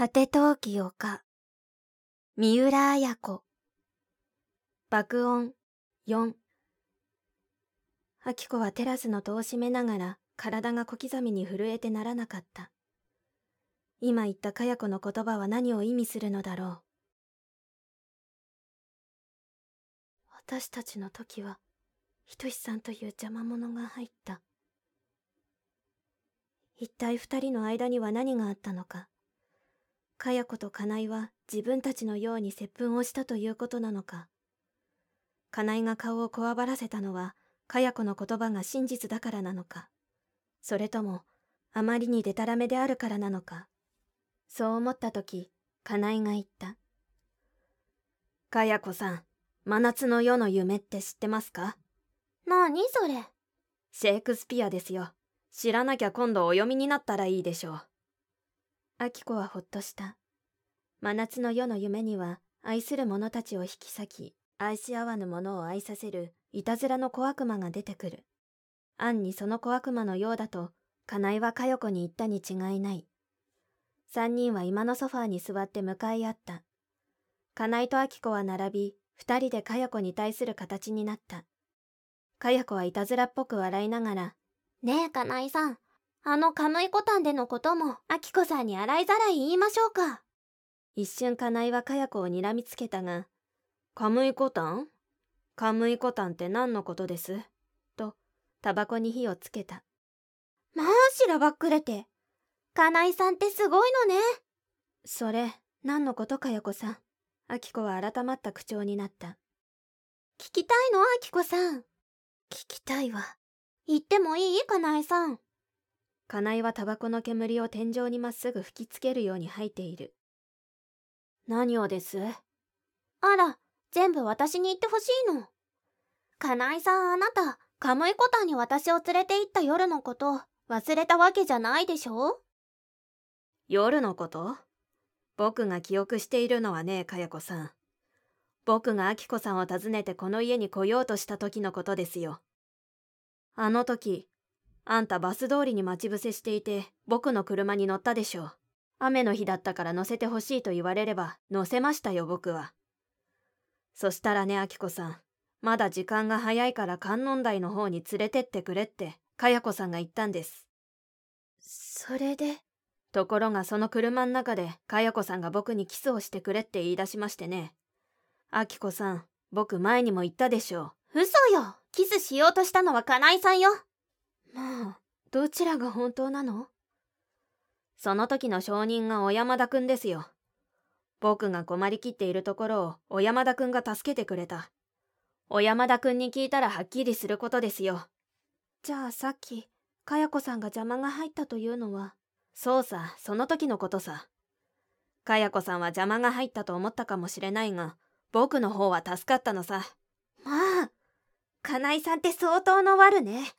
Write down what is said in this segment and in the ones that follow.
果て陶器丘三浦綾子。爆音。4秋子はテラスの戸を閉めながら体が小刻みに震えてならなかった。今言ったかや子の言葉は何を意味するのだろう。私たちの時はひとしさんという邪魔者が入った。一体二人の間には何があったのか。かや子とかないは自分たちのように接吻をしたということなのか。かないが顔をこわばらせたのはかや子の言葉が真実だからなのか。それともあまりにでたらめであるからなのか。そう思った時かないが言った。かや子さん真夏の夜の夢って知ってますか？なにそれ？シェイクスピアですよ。知らなきゃ今度お読みになったらいいでしょうアキコはほっとした。真夏の夜の夢には、愛する者たちを引き裂き、愛し合わぬ者を愛させる、いたずらの小悪魔が出てくる。暗にその小悪魔のようだと、カナイは佳代子に言ったに違いない。三人は今のソファーに座って向かい合った。カナイとアキコは並び、二人で佳代子に対する形になった。佳代子はいたずらっぽく笑いながら、ねえ、カナイさん、あのカムイコタンでのことも、アキコさんに洗いざらい言いましょうか。一瞬カナイはカヤコを睨みつけたが、カムイコタン？カムイコタンって何のことです？と、タバコに火をつけた。まあしらばっくれて。カナイさんってすごいのね。それ、何のことかやこさん。アキコは改まった口調になった。聞きたいのアキコさん。聞きたいわ。言ってもいい？カナイさん。カナイはタバコの煙を天井にまっすぐ吹きつけるように吐いている。何をです？あら、全部私に言ってほしいの。カナイさんあなた、カムイコタンに私を連れて行った夜のこと、忘れたわけじゃないでしょ？夜のこと？僕が記憶しているのはね、かやこさん。僕がアキコさんを訪ねてこの家に来ようとした時のことですよ。あの時、あんたバス通りに待ち伏せしていて、僕の車に乗ったでしょう。雨の日だったから乗せてほしいと言われれば、乗せましたよ、僕は。そしたらね、あきこさん。まだ時間が早いから観音台の方に連れてってくれって、かやこさんが言ったんです。それで？ところがその車の中で、かやこさんが僕にキスをしてくれって言い出しましてね。あきこさん、僕前にも言ったでしょう。嘘よキスしようとしたのはかなえさんよまあ、どちらが本当なの？その時の証人が小山田くんですよ。僕が困りきっているところを小山田くんが助けてくれた。小山田くんに聞いたらはっきりすることですよ。じゃあさっき、かや子さんが邪魔が入ったというのは？そうさ、その時のことさ。かや子さんは邪魔が入ったと思ったかもしれないが、僕の方は助かったのさ。まあ、金井さんって相当の悪ね。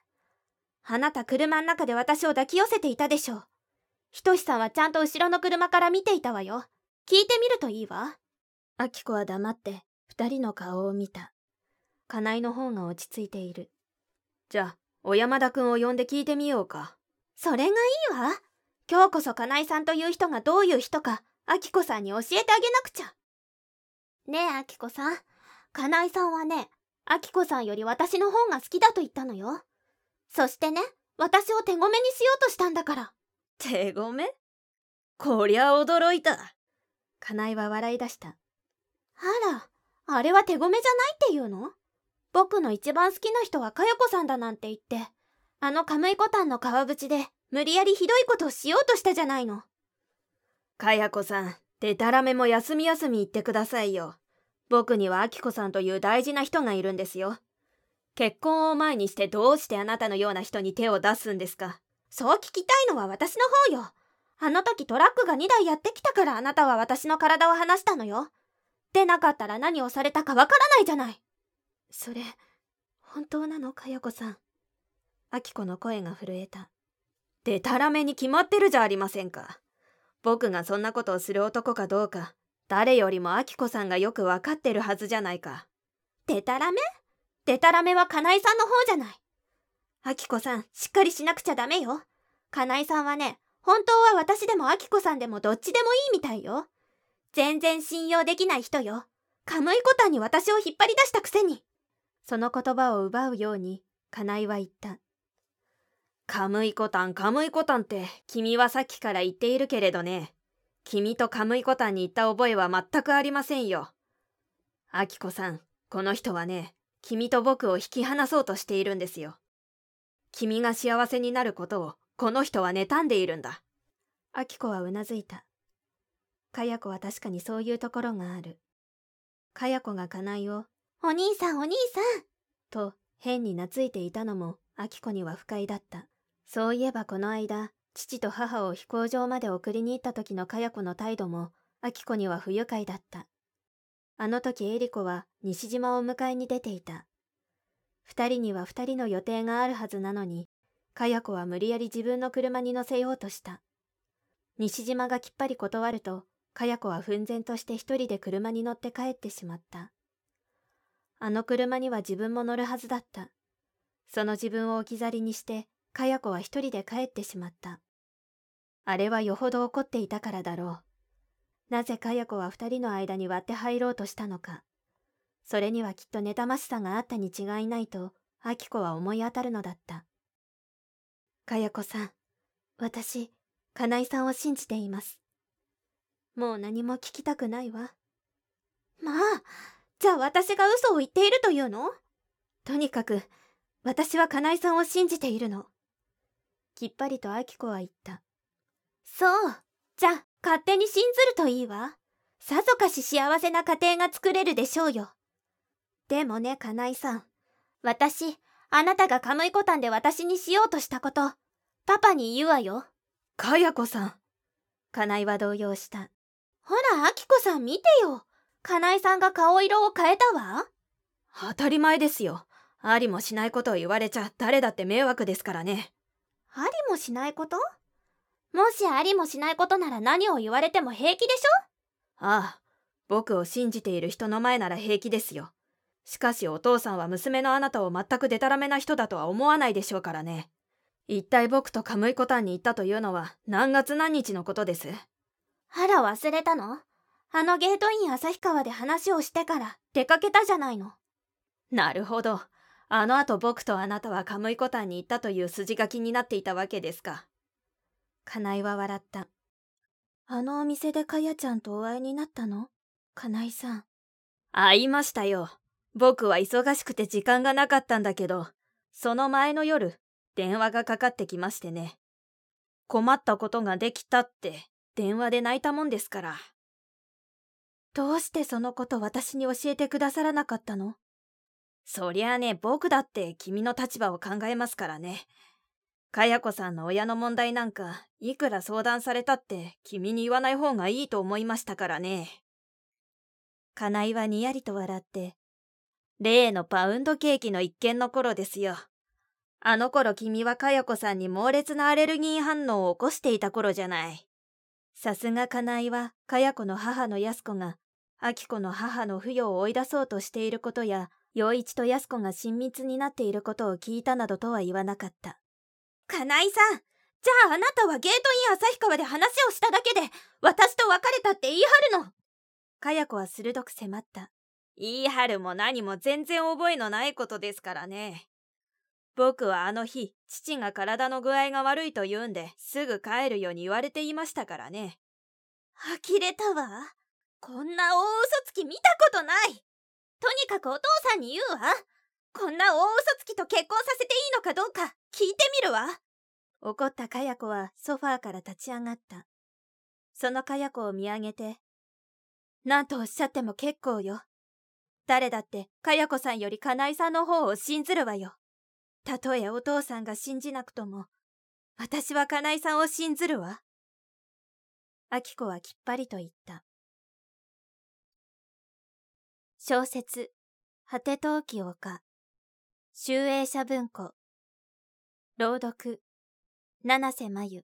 あなた車の中で私を抱き寄せていたでしょう。ひとしさんはちゃんと後ろの車から見ていたわよ。聞いてみるといいわ。あきこは黙って二人の顔を見た。金井の方が落ち着いている。じゃあ、小山田くんを呼んで聞いてみようか。それがいいわ。今日こそ金井さんという人がどういう人か、あきこさんに教えてあげなくちゃ。ねえ、あきこさん。金井さんはね、あきこさんより私の方が好きだと言ったのよ。そしてね、私を手ごめにしようとしたんだから。手ごめ？こりゃ驚いた。かなえは笑い出した。あら、あれは手ごめじゃないっていうの？僕の一番好きな人はかよこさんだなんて言って、あのカムイコタンの川淵で無理やりひどいことをしようとしたじゃないの。かやこさん、でたらめも休み休み言ってくださいよ。僕にはあきこさんという大事な人がいるんですよ。結婚を前にしてどうしてあなたのような人に手を出すんですか？そう聞きたいのは私の方よ。あの時トラックが2台やってきたからあなたは私の体を離したのよ。でなかったら何をされたかわからないじゃない。それ、本当なのかやこさん。あきこの声が震えた。でたらめに決まってるじゃありませんか。僕がそんなことをする男かどうか、誰よりもあきこさんがよくわかってるはずじゃないか。でたらめ？デタラメはかなえさんの方じゃない。あきこさん、しっかりしなくちゃダメよ。かなえさんはね、本当は私でもアキコさんでもどっちでもいいみたいよ。全然信用できない人よ。カムイコタンに私を引っ張り出したくせに。その言葉を奪うように、カナイは言った。カムイコタン、カムイコタンって、君はさっきから言っているけれどね。君とカムイコタンに行った覚えは全くありませんよ。アキコさん、この人はね、君と僕を引き離そうとしているんですよ。君が幸せになることを、この人は妬んでいるんだ。アキコはうなずいた。かや子は確かにそういうところがある。かや子がカナイを、お兄さんお兄さんと変に懐いていたのも、アキコには不快だった。そういえばこの間、父と母を飛行場まで送りに行った時のかや子の態度も、アキコには不愉快だった。あの時エリコは西島を迎えに出ていた。二人には二人の予定があるはずなのに、かや子は無理やり自分の車に乗せようとした。西島がきっぱり断ると、かや子は奮然として一人で車に乗って帰ってしまった。あの車には自分も乗るはずだった。その自分を置き去りにして、かや子は一人で帰ってしまった。あれはよほど怒っていたからだろう。なぜかや子は二人の間に割って入ろうとしたのか。それにはきっと妬ましさがあったに違いないと、あき子は思い当たるのだった。かや子さん、私、金井さんを信じています。もう何も聞きたくないわ。まあ、じゃあ私が嘘を言っているというの？とにかく、私は金井さんを信じているの。きっぱりとあき子は言った。そう。じゃあ、勝手に信ずるといいわ。さぞかし幸せな家庭が作れるでしょうよ。でもね、金井さん。私、あなたがカムイコタンで私にしようとしたこと、パパに言うわよ。かやこさん。金井は動揺した。ほら、あきこさん見てよ。金井さんが顔色を変えたわ。当たり前ですよ。ありもしないことを言われちゃ誰だって迷惑ですからね。ありもしないこと？もしありもしないことなら何を言われても平気でしょ？ああ、僕を信じている人の前なら平気ですよ。しかしお父さんは娘のあなたを全くデタラメな人だとは思わないでしょうからね。一体僕とカムイコタンに行ったというのは何月何日のことです？あら忘れたの？あのゲートイン旭川で話をしてから出かけたじゃないの。なるほど。あの後僕とあなたはカムイコタンに行ったという筋書きになっていたわけですか。金井は笑った。あのお店でかやちゃんとお会いになったの？金井さん。会いましたよ。僕は忙しくて時間がなかったんだけど、その前の夜、電話がかかってきましてね。困ったことができたって、電話で泣いたもんですから。どうしてそのこと私に教えてくださらなかったの？そりゃあね、僕だって君の立場を考えますからね。かやこさんの親の問題なんか、いくら相談されたって君に言わない方がいいと思いましたからね。金井はにやりと笑って、例のパウンドケーキの一件の頃ですよ。あの頃君はかやこさんに猛烈なアレルギー反応を起こしていた頃じゃない。さすが金井は、かやこの母の安子が、秋子の母の不与を追い出そうとしていることや、陽一と安子が親密になっていることを聞いたなどとは言わなかった。金井さん、じゃああなたはゲートイン旭川で話をしただけで、私と別れたって言い張るのかや子は鋭く迫った。言い張るも何も全然覚えのないことですからね。僕はあの日、父が体の具合が悪いと言うんで、すぐ帰るように言われていましたからね。呆れたわ。こんな大嘘つき見たことない。とにかくお父さんに言うわ。こんな大嘘つきと結婚させていいのかどうか聞いてみるわ。怒ったかや子はソファーから立ち上がった。そのかや子を見上げて、何とおっしゃっても結構よ。誰だってかや子さんより金井さんの方を信ずるわよ。たとえお父さんが信じなくとも、私は金井さんを信ずるわ。秋子はきっぱりと言った。小説、果て陶器丘、集英社文庫、朗読、七瀬真由。